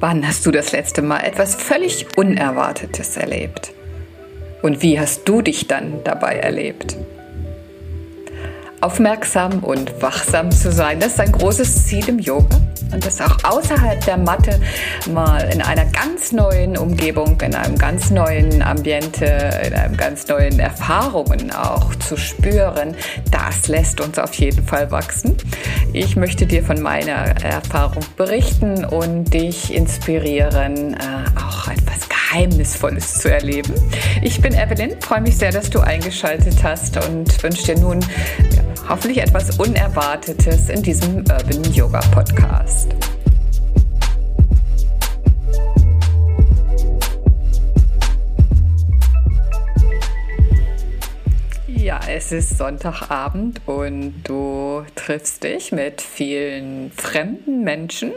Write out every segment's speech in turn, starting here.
Wann hast du das letzte Mal etwas völlig Unerwartetes erlebt? Und wie hast du dich dann dabei erlebt? Aufmerksam und wachsam zu sein, das ist ein großes Ziel im Yoga und das auch außerhalb der Matte mal in einer ganz neuen Umgebung, in einem ganz neuen Ambiente, in einem ganz neuen Erfahrungen auch zu spüren, das lässt uns auf jeden Fall wachsen. Ich möchte dir von meiner Erfahrung berichten und dich inspirieren, äh, auch etwas Geheimnisvolles zu erleben. Ich bin Evelyn, freue mich sehr, dass du eingeschaltet hast und wünsche dir nun hoffentlich etwas Unerwartetes in diesem Urban Yoga Podcast. Ja, es ist Sonntagabend und du triffst dich mit vielen fremden Menschen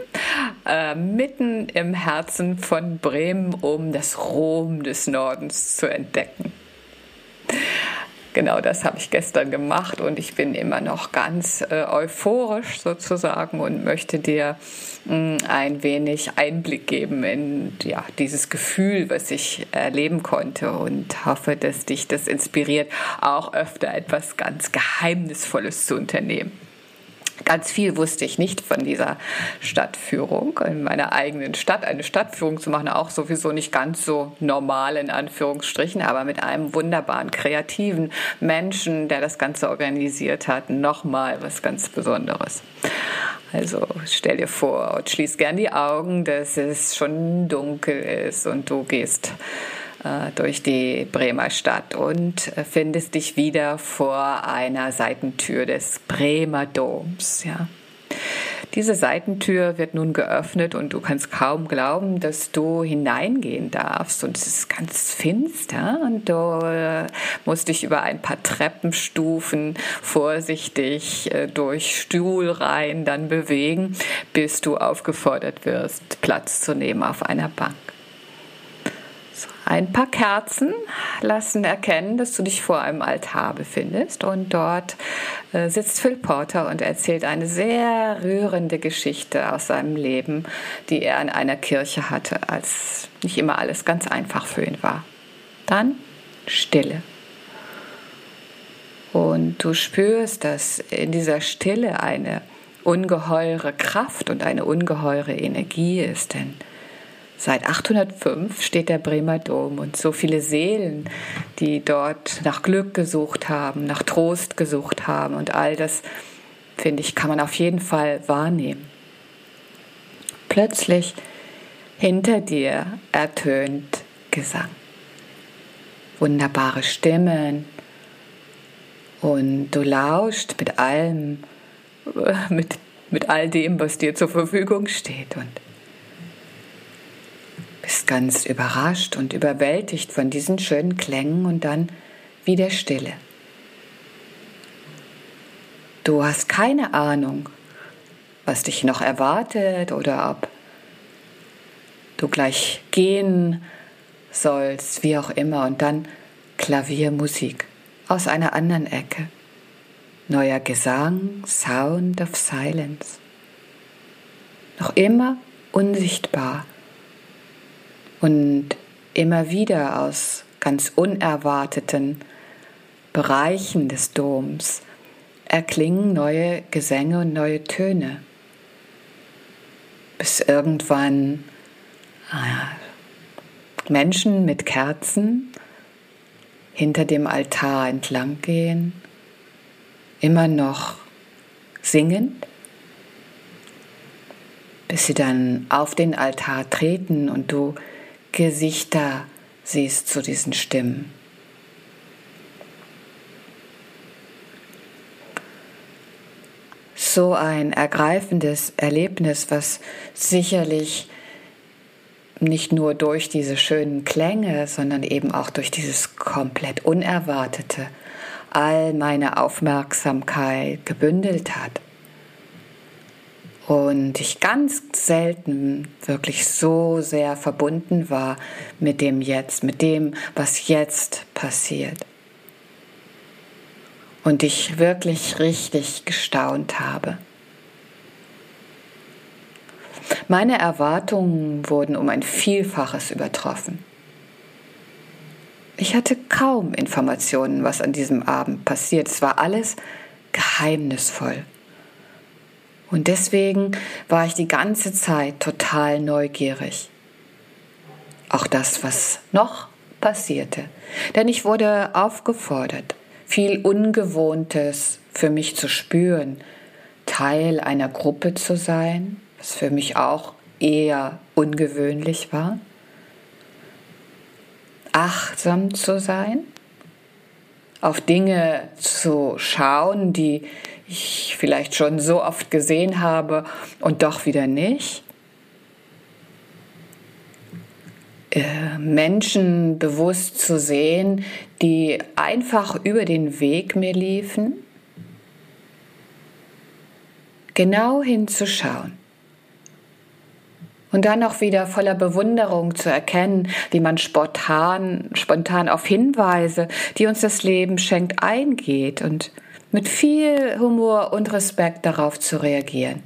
äh, mitten im Herzen von Bremen, um das Rom des Nordens zu entdecken. Genau das habe ich gestern gemacht und ich bin immer noch ganz äh, euphorisch sozusagen und möchte dir mh, mm, ein wenig Einblick geben in ja, dieses Gefühl, was ich erleben konnte und hoffe, dass dich das inspiriert, auch öfter etwas ganz Geheimnisvolles zu unternehmen. Ganz viel wusste ich nicht von dieser Stadtführung in meiner eigenen Stadt. Eine Stadtführung zu machen, auch sowieso nicht ganz so normal in Anführungsstrichen, aber mit einem wunderbaren, kreativen Menschen, der das Ganze organisiert hat, nochmal was ganz Besonderes. Also stell dir vor und schließ gern die Augen, dass es schon dunkel ist und du gehst durch die Bremer Stadt und äh, findest dich wieder vor einer Seitentür des Bremer Doms. Ja. Diese Seitentür wird nun geöffnet und du kannst kaum glauben, dass du hineingehen darfst. Und es ist ganz finster und du äh, musst dich über ein paar Treppenstufen vorsichtig durch Stuhlreihen dann bewegen, bis du aufgefordert wirst, Platz zu nehmen auf einer Bank. Ein paar Kerzen lassen erkennen, dass du dich vor einem Altar befindest und dort äh, sitzt Phil Porter und erzählt eine sehr rührende Geschichte aus seinem Leben, die er in einer Kirche hatte, als nicht immer alles ganz einfach für ihn war. Dann Stille. Und du spürst, dass in dieser Stille eine ungeheure Kraft und eine ungeheure Energie ist, denn Seit 805 steht der Bremer Dom und so viele Seelen, die dort nach Glück gesucht haben, nach Trost gesucht haben und all das, finde ich, kann man auf jeden Fall wahrnehmen. Plötzlich hinter dir ertönt Gesang. Wunderbare Stimmen und du lauscht mit allem, mit, mit all dem, was dir zur Verfügung steht und ganz überrascht und überwältigt von diesen schönen Klängen und dann wieder Stille. Du hast keine Ahnung, was dich noch erwartet oder ob du gleich gehen sollst, wie auch immer. Und dann Klaviermusik aus einer anderen Ecke. Neuer Gesang, Sound of Silence. Noch immer unsichtbar und immer wieder aus ganz unerwarteten Bereichen des Doms erklingen neue Gesänge und neue Töne, bis irgendwann äh, Menschen mit Kerzen hinter dem Altar entlang gehen, immer noch singend, bis sie dann auf den Altar treten und du Gesichter siehst zu diesen Stimmen. So ein ergreifendes Erlebnis, was sicherlich nicht nur durch diese schönen Klänge, sondern eben auch durch dieses komplett Unerwartete all meine Aufmerksamkeit gebündelt hat und ich ganz selten wirklich so sehr verbunden war mit dem Jetzt, mit dem, was jetzt passiert. Und ich wirklich richtig gestaunt habe. Meine Erwartungen wurden um ein Vielfaches übertroffen. Ich hatte kaum Informationen, was an diesem Abend passiert. Es war alles geheimnisvoll. Und deswegen war ich die ganze Zeit total neugierig. Auch das, was noch passierte. Denn ich wurde aufgefordert, viel Ungewohntes für mich zu spüren, Teil einer Gruppe zu sein, was für mich auch eher ungewöhnlich war, achtsam zu sein, auf Dinge zu schauen, die ich vielleicht schon so oft gesehen habe und doch wieder nicht. Äh, Menschen bewusst zu sehen, die einfach über den Weg mir liefen, genau hinzuschauen. Und dann auch wieder voller Bewunderung zu erkennen, wie man spontan, spontan auf Hinweise, die uns das Leben schenkt, eingeht und mit viel Humor und Respekt darauf zu reagieren.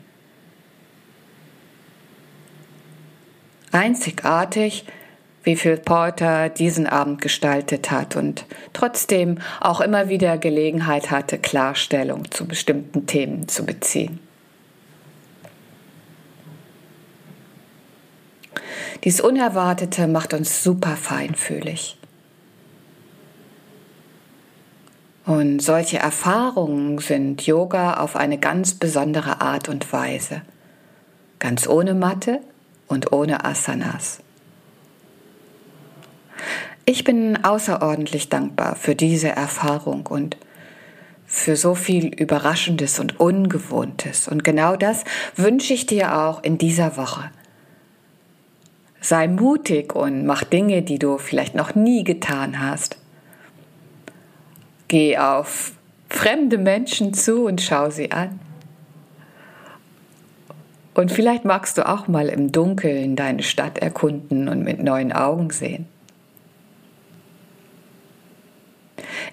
Einzigartig, wie Phil Porter diesen Abend gestaltet hat und trotzdem auch immer wieder Gelegenheit hatte, Klarstellung zu bestimmten Themen zu beziehen. Dies Unerwartete macht uns super feinfühlig. Und solche Erfahrungen sind Yoga auf eine ganz besondere Art und Weise. Ganz ohne Matte und ohne Asanas. Ich bin außerordentlich dankbar für diese Erfahrung und für so viel Überraschendes und Ungewohntes. Und genau das wünsche ich dir auch in dieser Woche. Sei mutig und mach Dinge, die du vielleicht noch nie getan hast. Geh auf fremde Menschen zu und schau sie an. Und vielleicht magst du auch mal im Dunkeln deine Stadt erkunden und mit neuen Augen sehen.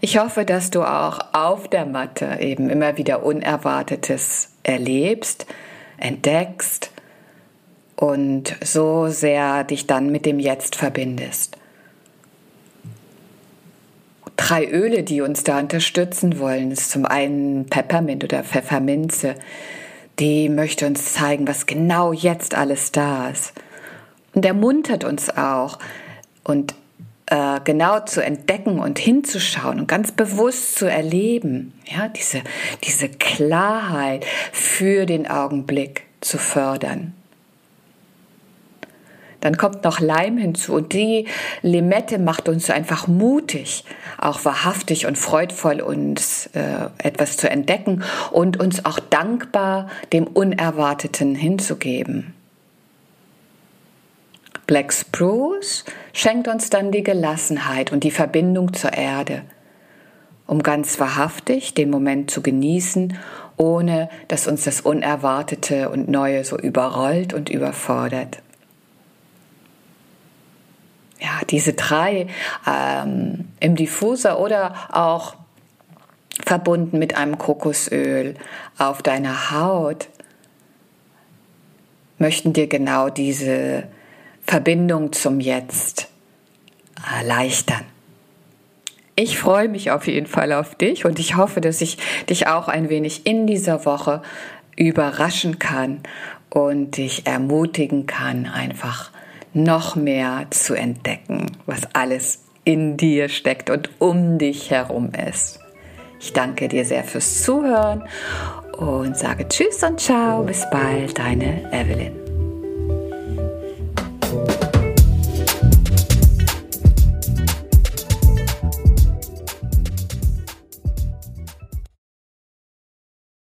Ich hoffe, dass du auch auf der Matte eben immer wieder Unerwartetes erlebst, entdeckst und so sehr dich dann mit dem Jetzt verbindest drei Öle, die uns da unterstützen wollen. Ist zum einen Peppermint oder Pfefferminze. Die möchte uns zeigen, was genau jetzt alles da ist. Und ermuntert uns auch und äh, genau zu entdecken und hinzuschauen und ganz bewusst zu erleben, ja, diese, diese Klarheit für den Augenblick zu fördern. Dann kommt noch Leim hinzu und die Limette macht uns einfach mutig, auch wahrhaftig und freudvoll uns äh, etwas zu entdecken und uns auch dankbar dem Unerwarteten hinzugeben. Black Spruce schenkt uns dann die Gelassenheit und die Verbindung zur Erde, um ganz wahrhaftig den Moment zu genießen, ohne dass uns das Unerwartete und Neue so überrollt und überfordert ja, diese drei ähm, im Diffuser oder auch verbunden mit einem Kokosöl auf deiner Haut möchten dir genau diese Verbindung zum Jetzt erleichtern. Ich freue mich auf jeden Fall auf dich und ich hoffe, dass ich dich auch ein wenig in dieser Woche überraschen kann und dich ermutigen kann, einfach noch mehr zu entdecken, was alles in dir steckt und um dich herum ist. Ich danke dir sehr fürs Zuhören und sage Tschüss und Ciao. Bis bald, deine Evelyn.